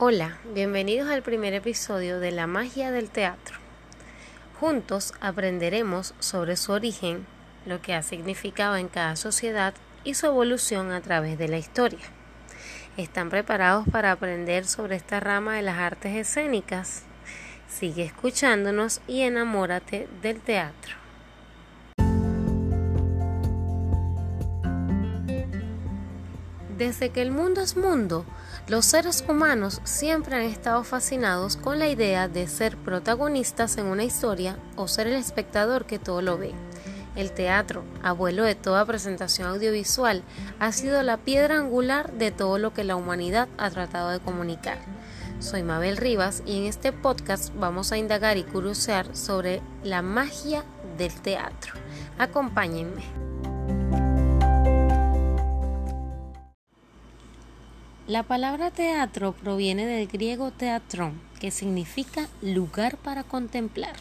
Hola, bienvenidos al primer episodio de La magia del teatro. Juntos aprenderemos sobre su origen, lo que ha significado en cada sociedad y su evolución a través de la historia. ¿Están preparados para aprender sobre esta rama de las artes escénicas? Sigue escuchándonos y enamórate del teatro. Desde que el mundo es mundo, los seres humanos siempre han estado fascinados con la idea de ser protagonistas en una historia o ser el espectador que todo lo ve. El teatro, abuelo de toda presentación audiovisual, ha sido la piedra angular de todo lo que la humanidad ha tratado de comunicar. Soy Mabel Rivas y en este podcast vamos a indagar y curiosear sobre la magia del teatro. Acompáñenme. La palabra teatro proviene del griego teatrón, que significa lugar para contemplar.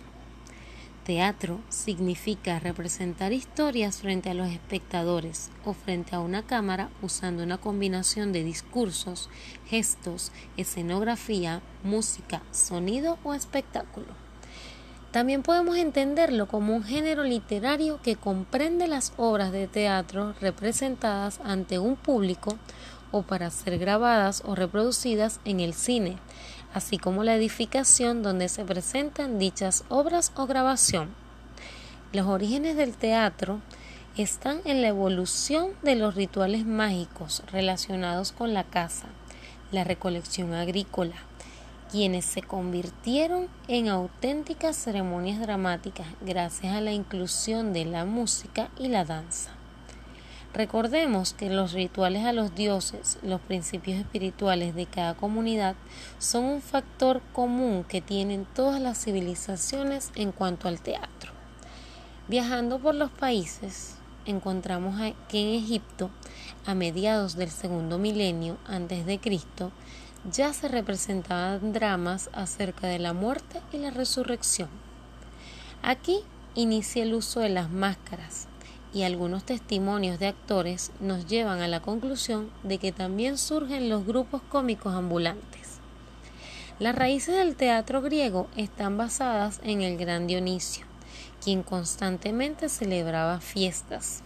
Teatro significa representar historias frente a los espectadores o frente a una cámara usando una combinación de discursos, gestos, escenografía, música, sonido o espectáculo. También podemos entenderlo como un género literario que comprende las obras de teatro representadas ante un público o para ser grabadas o reproducidas en el cine, así como la edificación donde se presentan dichas obras o grabación. Los orígenes del teatro están en la evolución de los rituales mágicos relacionados con la caza, la recolección agrícola, quienes se convirtieron en auténticas ceremonias dramáticas gracias a la inclusión de la música y la danza. Recordemos que los rituales a los dioses, los principios espirituales de cada comunidad, son un factor común que tienen todas las civilizaciones en cuanto al teatro. Viajando por los países, encontramos que en Egipto, a mediados del segundo milenio antes de Cristo, ya se representaban dramas acerca de la muerte y la resurrección. Aquí inicia el uso de las máscaras, y algunos testimonios de actores nos llevan a la conclusión de que también surgen los grupos cómicos ambulantes. Las raíces del teatro griego están basadas en el gran Dionisio, quien constantemente celebraba fiestas.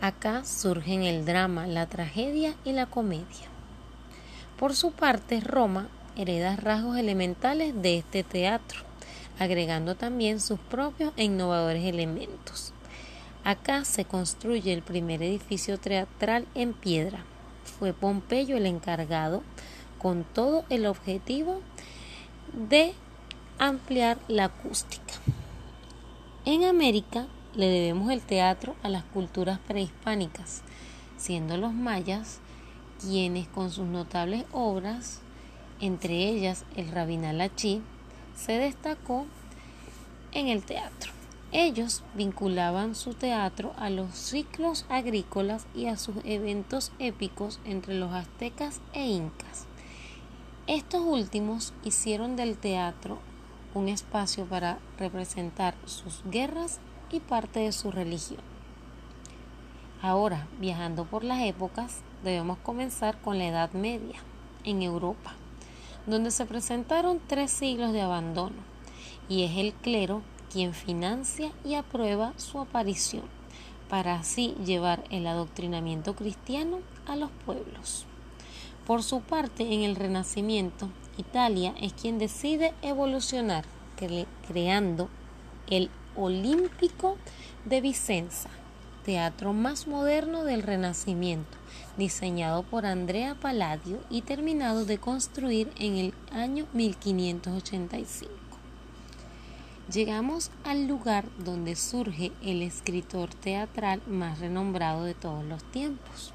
Acá surgen el drama, la tragedia y la comedia. Por su parte, Roma hereda rasgos elementales de este teatro, agregando también sus propios e innovadores elementos. Acá se construye el primer edificio teatral en piedra. Fue Pompeyo el encargado con todo el objetivo de ampliar la acústica. En América le debemos el teatro a las culturas prehispánicas, siendo los mayas quienes con sus notables obras, entre ellas el Rabinal Achí, se destacó en el teatro. Ellos vinculaban su teatro a los ciclos agrícolas y a sus eventos épicos entre los aztecas e incas. Estos últimos hicieron del teatro un espacio para representar sus guerras y parte de su religión. Ahora, viajando por las épocas, debemos comenzar con la Edad Media, en Europa, donde se presentaron tres siglos de abandono, y es el clero quien financia y aprueba su aparición, para así llevar el adoctrinamiento cristiano a los pueblos. Por su parte, en el Renacimiento, Italia es quien decide evolucionar, creando el Olímpico de Vicenza, teatro más moderno del Renacimiento, diseñado por Andrea Palladio y terminado de construir en el año 1585 llegamos al lugar donde surge el escritor teatral más renombrado de todos los tiempos,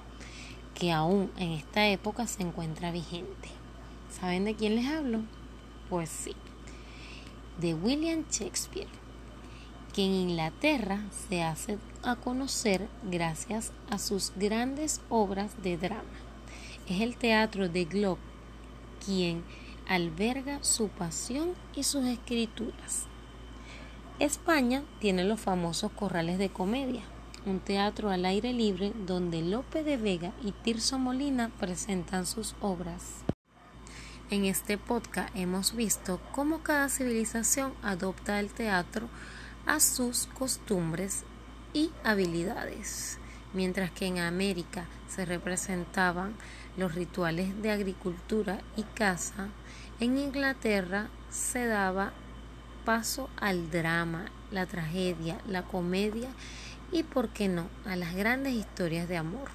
que aún en esta época se encuentra vigente. ¿Saben de quién les hablo? Pues sí, de William Shakespeare, que en Inglaterra se hace a conocer gracias a sus grandes obras de drama. Es el teatro de Globe quien alberga su pasión y sus escrituras. España tiene los famosos corrales de comedia, un teatro al aire libre donde Lope de Vega y Tirso Molina presentan sus obras. En este podcast hemos visto cómo cada civilización adopta el teatro a sus costumbres y habilidades. Mientras que en América se representaban los rituales de agricultura y caza, en Inglaterra se daba paso al drama, la tragedia, la comedia y, por qué no, a las grandes historias de amor.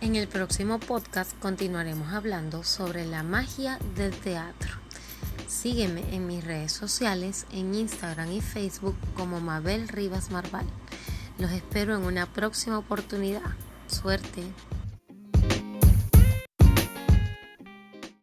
En el próximo podcast continuaremos hablando sobre la magia del teatro. Sígueme en mis redes sociales, en Instagram y Facebook como Mabel Rivas Marval. Los espero en una próxima oportunidad. Suerte.